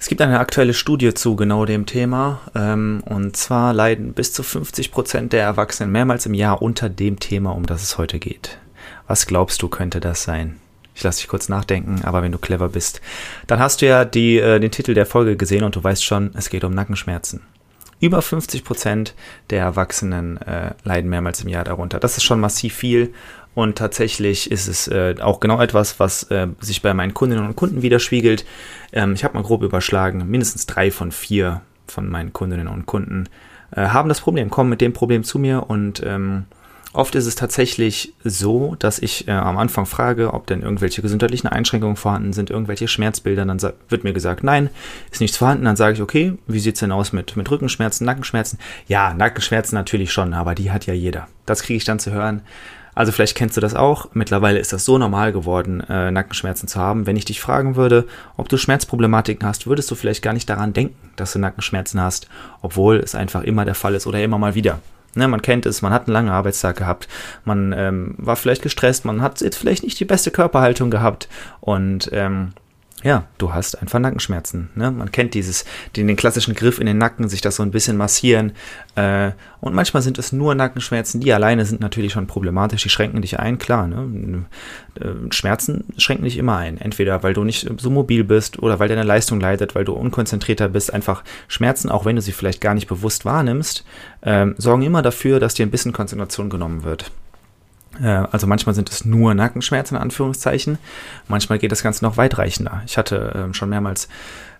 Es gibt eine aktuelle Studie zu genau dem Thema. Ähm, und zwar leiden bis zu 50 Prozent der Erwachsenen mehrmals im Jahr unter dem Thema, um das es heute geht. Was glaubst du, könnte das sein? Ich lasse dich kurz nachdenken, aber wenn du clever bist, dann hast du ja die, äh, den Titel der Folge gesehen und du weißt schon, es geht um Nackenschmerzen. Über 50 Prozent der Erwachsenen äh, leiden mehrmals im Jahr darunter. Das ist schon massiv viel und tatsächlich ist es äh, auch genau etwas, was äh, sich bei meinen Kundinnen und Kunden widerspiegelt. Ähm, ich habe mal grob überschlagen, mindestens drei von vier von meinen Kundinnen und Kunden äh, haben das Problem, kommen mit dem Problem zu mir und ähm, Oft ist es tatsächlich so, dass ich äh, am Anfang frage, ob denn irgendwelche gesundheitlichen Einschränkungen vorhanden sind, irgendwelche Schmerzbilder. Dann wird mir gesagt, nein, ist nichts vorhanden. Dann sage ich, okay, wie sieht's denn aus mit, mit Rückenschmerzen, Nackenschmerzen? Ja, Nackenschmerzen natürlich schon, aber die hat ja jeder. Das kriege ich dann zu hören. Also vielleicht kennst du das auch. Mittlerweile ist das so normal geworden, äh, Nackenschmerzen zu haben. Wenn ich dich fragen würde, ob du Schmerzproblematiken hast, würdest du vielleicht gar nicht daran denken, dass du Nackenschmerzen hast, obwohl es einfach immer der Fall ist oder immer mal wieder. Ne, man kennt es, man hat einen langen Arbeitstag gehabt, man ähm, war vielleicht gestresst, man hat jetzt vielleicht nicht die beste Körperhaltung gehabt und ähm, ja, du hast einfach Nackenschmerzen. Ne? Man kennt dieses, den, den klassischen Griff in den Nacken, sich das so ein bisschen massieren. Äh, und manchmal sind es nur Nackenschmerzen, die alleine sind natürlich schon problematisch, die schränken dich ein, klar. Ne? Äh, Schmerzen schränken dich immer ein. Entweder weil du nicht so mobil bist oder weil deine Leistung leidet, weil du unkonzentrierter bist. Einfach Schmerzen, auch wenn du sie vielleicht gar nicht bewusst wahrnimmst, äh, sorgen immer dafür, dass dir ein bisschen Konzentration genommen wird. Äh, also manchmal sind es nur Nackenschmerzen in Anführungszeichen, manchmal geht das Ganze noch weitreichender. Ich hatte äh, schon mehrmals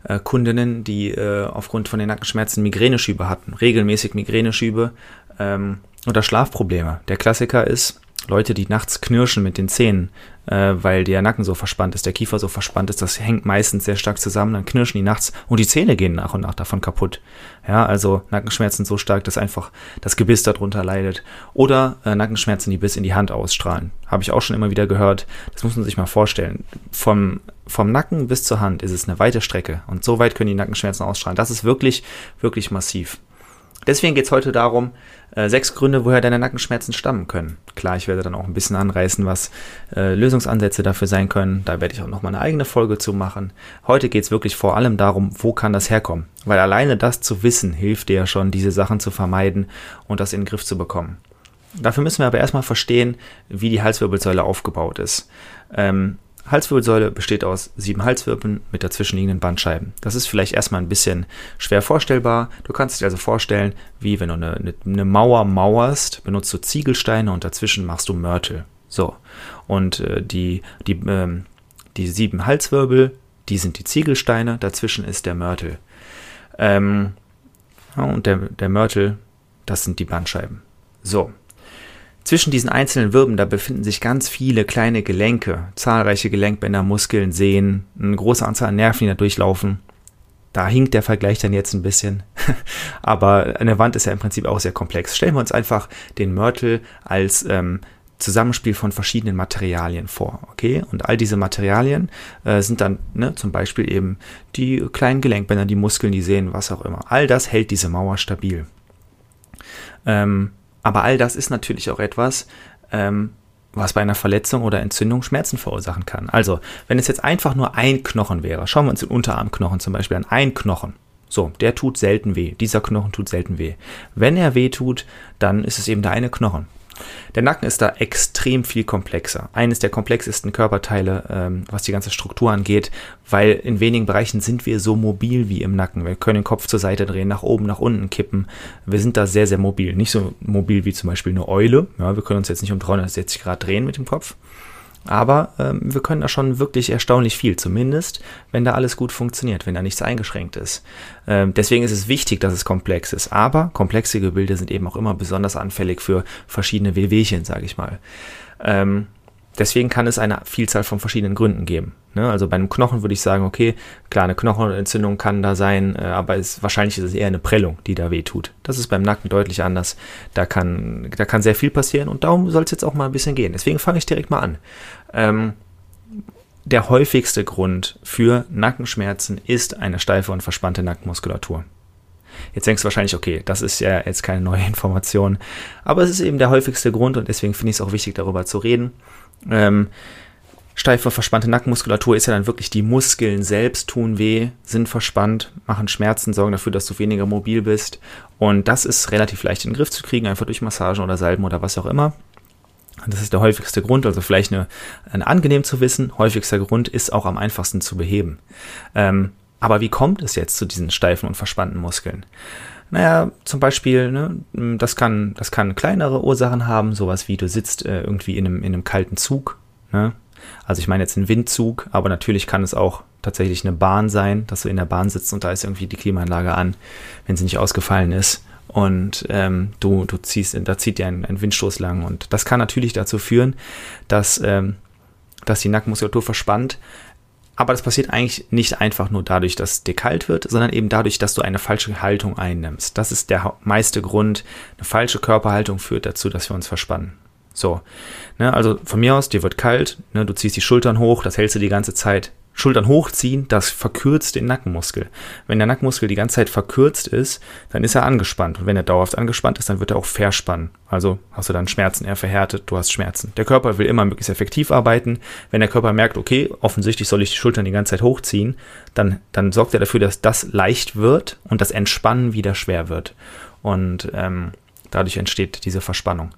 äh, Kundinnen, die äh, aufgrund von den Nackenschmerzen Migräneschübe hatten, regelmäßig Migräneschübe ähm, oder Schlafprobleme. Der Klassiker ist, Leute, die nachts knirschen mit den Zähnen, äh, weil der Nacken so verspannt ist, der Kiefer so verspannt ist, das hängt meistens sehr stark zusammen, dann knirschen die nachts und die Zähne gehen nach und nach davon kaputt. Ja, also Nackenschmerzen so stark, dass einfach das Gebiss darunter leidet. Oder äh, Nackenschmerzen, die bis in die Hand ausstrahlen. Habe ich auch schon immer wieder gehört. Das muss man sich mal vorstellen. Vom, vom Nacken bis zur Hand ist es eine weite Strecke und so weit können die Nackenschmerzen ausstrahlen. Das ist wirklich, wirklich massiv. Deswegen geht es heute darum, äh, sechs Gründe, woher deine Nackenschmerzen stammen können. Klar, ich werde dann auch ein bisschen anreißen, was äh, Lösungsansätze dafür sein können. Da werde ich auch nochmal eine eigene Folge zu machen. Heute geht es wirklich vor allem darum, wo kann das herkommen. Weil alleine das zu wissen, hilft dir ja schon, diese Sachen zu vermeiden und das in den Griff zu bekommen. Dafür müssen wir aber erstmal verstehen, wie die Halswirbelsäule aufgebaut ist. Ähm, Halswirbelsäule besteht aus sieben Halswirbeln mit dazwischenliegenden Bandscheiben. Das ist vielleicht erstmal ein bisschen schwer vorstellbar. Du kannst dir also vorstellen, wie wenn du eine, eine, Mauer mauerst, benutzt du Ziegelsteine und dazwischen machst du Mörtel. So. Und äh, die, die, ähm, die sieben Halswirbel, die sind die Ziegelsteine, dazwischen ist der Mörtel. Ähm, ja, und der, der Mörtel, das sind die Bandscheiben. So. Zwischen diesen einzelnen Wirben, da befinden sich ganz viele kleine Gelenke, zahlreiche Gelenkbänder, Muskeln, Sehnen, eine große Anzahl an Nerven, die da durchlaufen. Da hinkt der Vergleich dann jetzt ein bisschen. Aber eine Wand ist ja im Prinzip auch sehr komplex. Stellen wir uns einfach den Mörtel als ähm, Zusammenspiel von verschiedenen Materialien vor. Okay? Und all diese Materialien äh, sind dann ne, zum Beispiel eben die kleinen Gelenkbänder, die Muskeln, die Sehnen, was auch immer. All das hält diese Mauer stabil. Ähm, aber all das ist natürlich auch etwas, ähm, was bei einer Verletzung oder Entzündung Schmerzen verursachen kann. Also, wenn es jetzt einfach nur ein Knochen wäre, schauen wir uns den Unterarmknochen zum Beispiel an, ein Knochen. So, der tut selten weh. Dieser Knochen tut selten weh. Wenn er weh tut, dann ist es eben der eine Knochen. Der Nacken ist da extrem viel komplexer. Eines der komplexesten Körperteile, ähm, was die ganze Struktur angeht, weil in wenigen Bereichen sind wir so mobil wie im Nacken. Wir können den Kopf zur Seite drehen, nach oben, nach unten kippen. Wir sind da sehr, sehr mobil. Nicht so mobil wie zum Beispiel eine Eule. Ja, wir können uns jetzt nicht um 360 Grad drehen mit dem Kopf. Aber ähm, wir können da schon wirklich erstaunlich viel, zumindest wenn da alles gut funktioniert, wenn da nichts eingeschränkt ist. Ähm, deswegen ist es wichtig, dass es komplex ist. Aber komplexe Gebilde sind eben auch immer besonders anfällig für verschiedene Wehwehchen, sage ich mal. Ähm, deswegen kann es eine Vielzahl von verschiedenen Gründen geben. Ne? Also bei einem Knochen würde ich sagen, okay, klar, eine Knochenentzündung kann da sein, äh, aber es, wahrscheinlich ist es eher eine Prellung, die da wehtut. Das ist beim Nacken deutlich anders. Da kann, da kann sehr viel passieren und darum soll es jetzt auch mal ein bisschen gehen. Deswegen fange ich direkt mal an. Ähm, der häufigste Grund für Nackenschmerzen ist eine steife und verspannte Nackenmuskulatur. Jetzt denkst du wahrscheinlich, okay, das ist ja jetzt keine neue Information, aber es ist eben der häufigste Grund und deswegen finde ich es auch wichtig, darüber zu reden. Ähm, steife, verspannte Nackenmuskulatur ist ja dann wirklich die Muskeln selbst tun weh, sind verspannt, machen Schmerzen, sorgen dafür, dass du weniger mobil bist. Und das ist relativ leicht in den Griff zu kriegen, einfach durch Massagen oder Salben oder was auch immer. Das ist der häufigste Grund, also vielleicht eine, eine angenehm zu wissen. Häufigster Grund ist auch am einfachsten zu beheben. Ähm, aber wie kommt es jetzt zu diesen steifen und verspannten Muskeln? Naja, zum Beispiel, ne, das, kann, das kann kleinere Ursachen haben, sowas wie du sitzt äh, irgendwie in einem, in einem kalten Zug. Ne? Also ich meine jetzt einen Windzug, aber natürlich kann es auch tatsächlich eine Bahn sein, dass du in der Bahn sitzt und da ist irgendwie die Klimaanlage an, wenn sie nicht ausgefallen ist. Und ähm, du, du ziehst, da zieht dir ein, ein Windstoß lang. Und das kann natürlich dazu führen, dass, ähm, dass die Nackenmuskulatur verspannt, aber das passiert eigentlich nicht einfach nur dadurch, dass dir kalt wird, sondern eben dadurch, dass du eine falsche Haltung einnimmst. Das ist der meiste Grund. Eine falsche Körperhaltung führt dazu, dass wir uns verspannen. So, ne, also von mir aus, dir wird kalt, ne, du ziehst die Schultern hoch, das hältst du die ganze Zeit. Schultern hochziehen, das verkürzt den Nackenmuskel. Wenn der Nackenmuskel die ganze Zeit verkürzt ist, dann ist er angespannt. Und wenn er dauerhaft angespannt ist, dann wird er auch verspannen. Also hast du dann Schmerzen, er verhärtet, du hast Schmerzen. Der Körper will immer möglichst effektiv arbeiten. Wenn der Körper merkt, okay, offensichtlich soll ich die Schultern die ganze Zeit hochziehen, dann, dann sorgt er dafür, dass das leicht wird und das Entspannen wieder schwer wird. Und ähm, Dadurch entsteht diese Verspannung.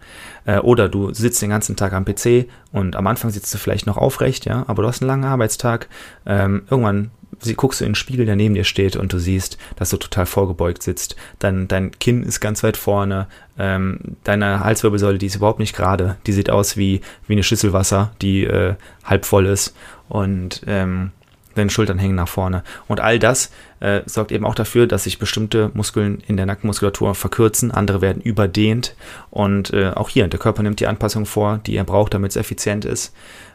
Äh, oder du sitzt den ganzen Tag am PC und am Anfang sitzt du vielleicht noch aufrecht, ja, aber du hast einen langen Arbeitstag. Ähm, irgendwann guckst du in den Spiegel, der neben dir steht und du siehst, dass du total vorgebeugt sitzt. Dann dein Kinn ist ganz weit vorne, ähm, deine Halswirbelsäule, die ist überhaupt nicht gerade. Die sieht aus wie, wie eine Schüssel Wasser, die äh, halb voll ist. Und ähm, deine Schultern hängen nach vorne. Und all das äh, sorgt eben auch dafür, dass sich bestimmte Muskeln in der Nackenmuskulatur verkürzen, andere werden überdehnt. Und äh, auch hier, der Körper nimmt die Anpassung vor, die er braucht, damit es effizient ist.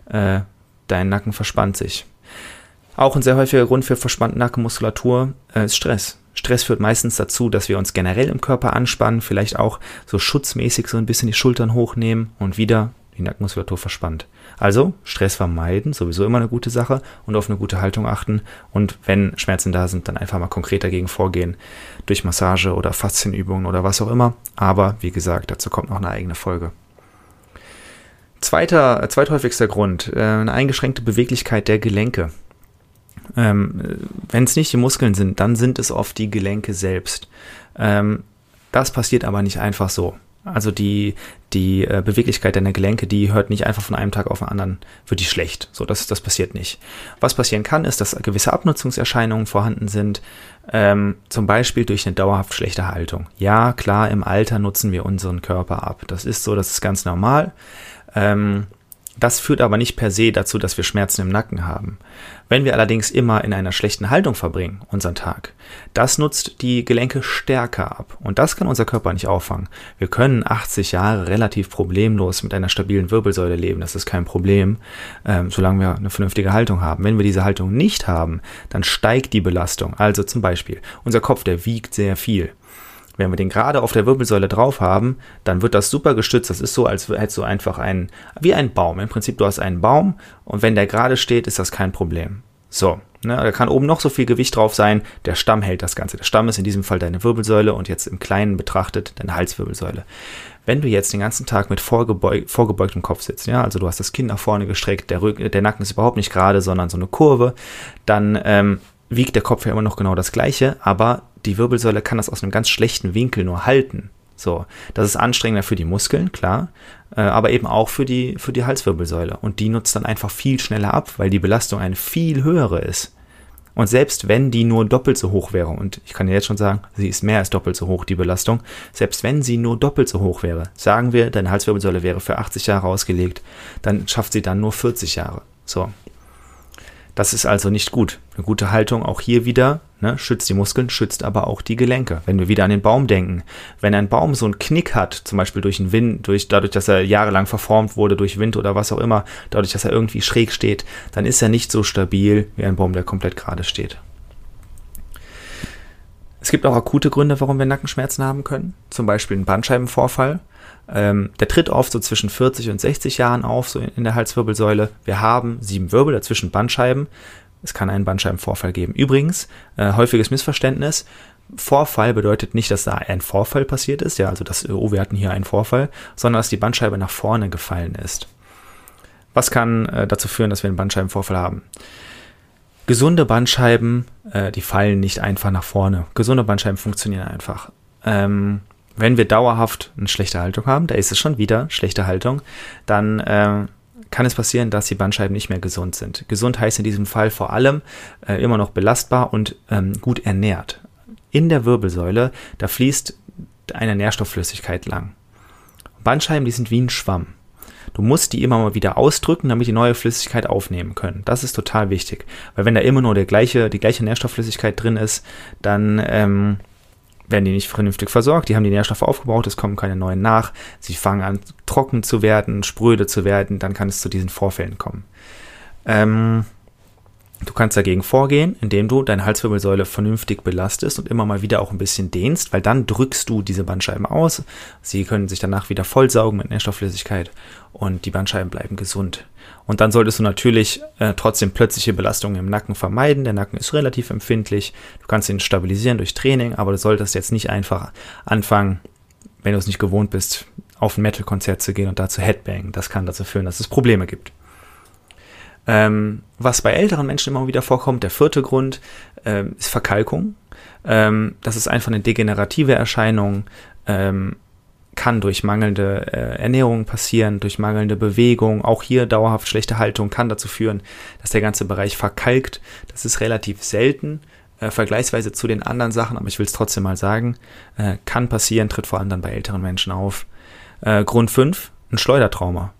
Äh, dein Nacken verspannt sich. Auch ein sehr häufiger Grund für verspannte Nackenmuskulatur äh, ist Stress. Stress führt meistens dazu, dass wir uns generell im Körper anspannen, vielleicht auch so schutzmäßig so ein bisschen die Schultern hochnehmen und wieder die Nackenmuskulatur verspannt. Also Stress vermeiden, sowieso immer eine gute Sache und auf eine gute Haltung achten. Und wenn Schmerzen da sind, dann einfach mal konkret dagegen vorgehen, durch Massage oder Faszienübungen oder was auch immer. Aber wie gesagt, dazu kommt noch eine eigene Folge. Zweiter, äh, zweithäufigster Grund, äh, eine eingeschränkte Beweglichkeit der Gelenke. Ähm, wenn es nicht die Muskeln sind, dann sind es oft die Gelenke selbst. Ähm, das passiert aber nicht einfach so. Also die, die äh, Beweglichkeit deiner Gelenke, die hört nicht einfach von einem Tag auf den anderen, wird die schlecht. So, das, das passiert nicht. Was passieren kann, ist, dass gewisse Abnutzungserscheinungen vorhanden sind, ähm, zum Beispiel durch eine dauerhaft schlechte Haltung. Ja, klar, im Alter nutzen wir unseren Körper ab. Das ist so, das ist ganz normal. Ähm, das führt aber nicht per se dazu, dass wir Schmerzen im Nacken haben. Wenn wir allerdings immer in einer schlechten Haltung verbringen, unseren Tag, das nutzt die Gelenke stärker ab. Und das kann unser Körper nicht auffangen. Wir können 80 Jahre relativ problemlos mit einer stabilen Wirbelsäule leben. Das ist kein Problem, ähm, solange wir eine vernünftige Haltung haben. Wenn wir diese Haltung nicht haben, dann steigt die Belastung. Also zum Beispiel, unser Kopf, der wiegt sehr viel. Wenn wir den gerade auf der Wirbelsäule drauf haben, dann wird das super gestützt. Das ist so, als hättest du einfach einen, wie ein Baum. Im Prinzip, du hast einen Baum und wenn der gerade steht, ist das kein Problem. So, ne, da kann oben noch so viel Gewicht drauf sein, der Stamm hält das Ganze. Der Stamm ist in diesem Fall deine Wirbelsäule und jetzt im Kleinen betrachtet deine Halswirbelsäule. Wenn du jetzt den ganzen Tag mit vorgebeug, vorgebeugtem Kopf sitzt, ja, also du hast das Kinn nach vorne gestreckt, der, Rücken, der Nacken ist überhaupt nicht gerade, sondern so eine Kurve, dann ähm, wiegt der Kopf ja immer noch genau das gleiche, aber die Wirbelsäule kann das aus einem ganz schlechten Winkel nur halten. So, das ist anstrengender für die Muskeln, klar, äh, aber eben auch für die, für die Halswirbelsäule. Und die nutzt dann einfach viel schneller ab, weil die Belastung eine viel höhere ist. Und selbst wenn die nur doppelt so hoch wäre, und ich kann dir jetzt schon sagen, sie ist mehr als doppelt so hoch, die Belastung, selbst wenn sie nur doppelt so hoch wäre, sagen wir, deine Halswirbelsäule wäre für 80 Jahre ausgelegt, dann schafft sie dann nur 40 Jahre. So. Das ist also nicht gut. Eine gute Haltung auch hier wieder ne, schützt die Muskeln, schützt aber auch die Gelenke. Wenn wir wieder an den Baum denken, wenn ein Baum so einen Knick hat, zum Beispiel durch den Wind, durch, dadurch, dass er jahrelang verformt wurde durch Wind oder was auch immer, dadurch, dass er irgendwie schräg steht, dann ist er nicht so stabil wie ein Baum, der komplett gerade steht. Es gibt auch akute Gründe, warum wir Nackenschmerzen haben können. Zum Beispiel ein Bandscheibenvorfall. Ähm, der tritt oft so zwischen 40 und 60 Jahren auf, so in, in der Halswirbelsäule. Wir haben sieben Wirbel, dazwischen Bandscheiben. Es kann einen Bandscheibenvorfall geben. Übrigens, äh, häufiges Missverständnis. Vorfall bedeutet nicht, dass da ein Vorfall passiert ist, ja, also dass, oh, wir hatten hier einen Vorfall, sondern dass die Bandscheibe nach vorne gefallen ist. Was kann äh, dazu führen, dass wir einen Bandscheibenvorfall haben? Gesunde Bandscheiben, äh, die fallen nicht einfach nach vorne. Gesunde Bandscheiben funktionieren einfach. Ähm, wenn wir dauerhaft eine schlechte Haltung haben, da ist es schon wieder schlechte Haltung, dann äh, kann es passieren, dass die Bandscheiben nicht mehr gesund sind. Gesund heißt in diesem Fall vor allem äh, immer noch belastbar und ähm, gut ernährt. In der Wirbelsäule, da fließt eine Nährstoffflüssigkeit lang. Bandscheiben, die sind wie ein Schwamm. Du musst die immer mal wieder ausdrücken, damit die neue Flüssigkeit aufnehmen können. Das ist total wichtig. Weil wenn da immer nur der gleiche, die gleiche Nährstoffflüssigkeit drin ist, dann ähm, werden die nicht vernünftig versorgt, die haben die Nährstoffe aufgebaut, es kommen keine neuen nach, sie fangen an trocken zu werden, spröde zu werden, dann kann es zu diesen Vorfällen kommen. Ähm, du kannst dagegen vorgehen, indem du deine Halswirbelsäule vernünftig belastest und immer mal wieder auch ein bisschen dehnst, weil dann drückst du diese Bandscheiben aus, sie können sich danach wieder vollsaugen mit Nährstoffflüssigkeit und die Bandscheiben bleiben gesund. Und dann solltest du natürlich äh, trotzdem plötzliche Belastungen im Nacken vermeiden. Der Nacken ist relativ empfindlich. Du kannst ihn stabilisieren durch Training, aber du solltest jetzt nicht einfach anfangen, wenn du es nicht gewohnt bist, auf ein Metal-Konzert zu gehen und da zu Headbangen. Das kann dazu führen, dass es Probleme gibt. Ähm, was bei älteren Menschen immer wieder vorkommt, der vierte Grund, ähm, ist Verkalkung. Ähm, das ist einfach eine degenerative Erscheinung. Ähm, kann durch mangelnde äh, Ernährung passieren, durch mangelnde Bewegung. Auch hier dauerhaft schlechte Haltung kann dazu führen, dass der ganze Bereich verkalkt. Das ist relativ selten, äh, vergleichsweise zu den anderen Sachen, aber ich will es trotzdem mal sagen. Äh, kann passieren, tritt vor allem dann bei älteren Menschen auf. Äh, Grund 5, ein Schleudertrauma.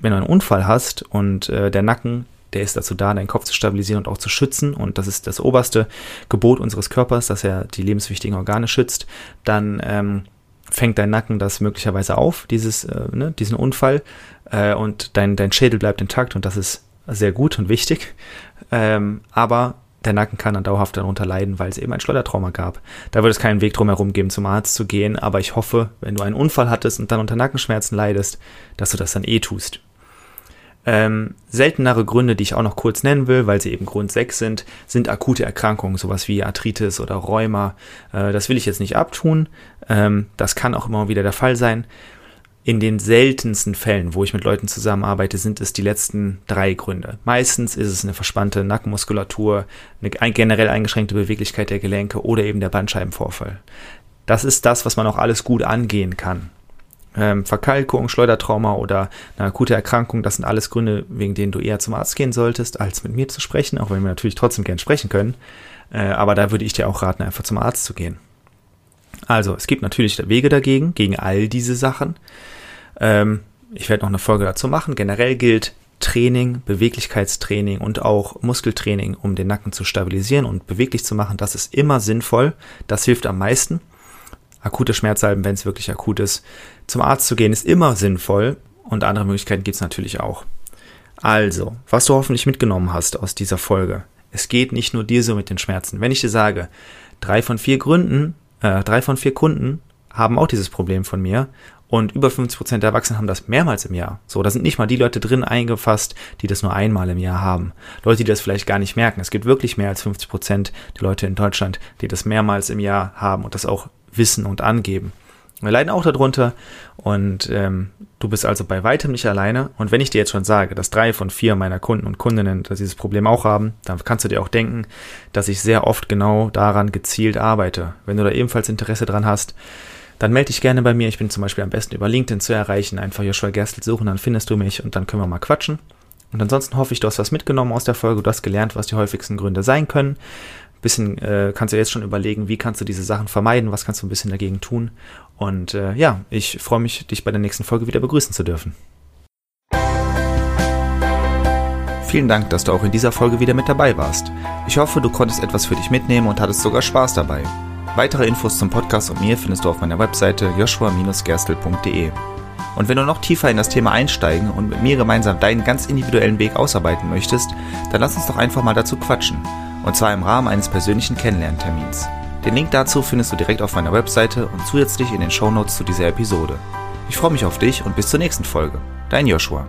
Wenn du einen Unfall hast und äh, der Nacken der ist dazu da, deinen Kopf zu stabilisieren und auch zu schützen. Und das ist das oberste Gebot unseres Körpers, dass er die lebenswichtigen Organe schützt. Dann ähm, fängt dein Nacken das möglicherweise auf, dieses, äh, ne, diesen Unfall, äh, und dein, dein Schädel bleibt intakt und das ist sehr gut und wichtig. Ähm, aber der Nacken kann dann dauerhaft darunter leiden, weil es eben ein Schleudertrauma gab. Da wird es keinen Weg drum herum geben, zum Arzt zu gehen, aber ich hoffe, wenn du einen Unfall hattest und dann unter Nackenschmerzen leidest, dass du das dann eh tust. Ähm, seltenere Gründe, die ich auch noch kurz nennen will, weil sie eben Grund 6 sind, sind akute Erkrankungen, sowas wie Arthritis oder Rheuma. Äh, das will ich jetzt nicht abtun. Ähm, das kann auch immer wieder der Fall sein. In den seltensten Fällen, wo ich mit Leuten zusammenarbeite, sind es die letzten drei Gründe. Meistens ist es eine verspannte Nackenmuskulatur, eine generell eingeschränkte Beweglichkeit der Gelenke oder eben der Bandscheibenvorfall. Das ist das, was man auch alles gut angehen kann ähm, Verkalkung, Schleudertrauma oder eine akute Erkrankung, das sind alles Gründe, wegen denen du eher zum Arzt gehen solltest, als mit mir zu sprechen, auch wenn wir natürlich trotzdem gern sprechen können. Äh, aber da würde ich dir auch raten, einfach zum Arzt zu gehen. Also, es gibt natürlich Wege dagegen, gegen all diese Sachen. Ähm, ich werde noch eine Folge dazu machen. Generell gilt Training, Beweglichkeitstraining und auch Muskeltraining, um den Nacken zu stabilisieren und beweglich zu machen. Das ist immer sinnvoll. Das hilft am meisten akute Schmerzsalben, wenn es wirklich akut ist. Zum Arzt zu gehen ist immer sinnvoll und andere Möglichkeiten gibt es natürlich auch. Also, was du hoffentlich mitgenommen hast aus dieser Folge. Es geht nicht nur dir so mit den Schmerzen. Wenn ich dir sage, drei von vier Gründen, äh, drei von vier Kunden haben auch dieses Problem von mir und über 50 Prozent der Erwachsenen haben das mehrmals im Jahr. So, da sind nicht mal die Leute drin eingefasst, die das nur einmal im Jahr haben. Leute, die das vielleicht gar nicht merken. Es gibt wirklich mehr als 50 Prozent der Leute in Deutschland, die das mehrmals im Jahr haben und das auch wissen und angeben. Wir leiden auch darunter und ähm, du bist also bei weitem nicht alleine. Und wenn ich dir jetzt schon sage, dass drei von vier meiner Kunden und Kundinnen dieses Problem auch haben, dann kannst du dir auch denken, dass ich sehr oft genau daran gezielt arbeite. Wenn du da ebenfalls Interesse dran hast, dann melde dich gerne bei mir. Ich bin zum Beispiel am besten über LinkedIn zu erreichen. Einfach Joshua Gerstl suchen, dann findest du mich und dann können wir mal quatschen. Und ansonsten hoffe ich, du hast was mitgenommen aus der Folge. Du hast gelernt, was die häufigsten Gründe sein können bisschen äh, kannst du jetzt schon überlegen, wie kannst du diese Sachen vermeiden, was kannst du ein bisschen dagegen tun. Und äh, ja, ich freue mich, dich bei der nächsten Folge wieder begrüßen zu dürfen. Vielen Dank, dass du auch in dieser Folge wieder mit dabei warst. Ich hoffe, du konntest etwas für dich mitnehmen und hattest sogar Spaß dabei. Weitere Infos zum Podcast und mir findest du auf meiner Webseite joshua-gerstel.de. Und wenn du noch tiefer in das Thema einsteigen und mit mir gemeinsam deinen ganz individuellen Weg ausarbeiten möchtest, dann lass uns doch einfach mal dazu quatschen. Und zwar im Rahmen eines persönlichen Kennenlerntermins. Den Link dazu findest du direkt auf meiner Webseite und zusätzlich in den Shownotes zu dieser Episode. Ich freue mich auf dich und bis zur nächsten Folge. Dein Joshua.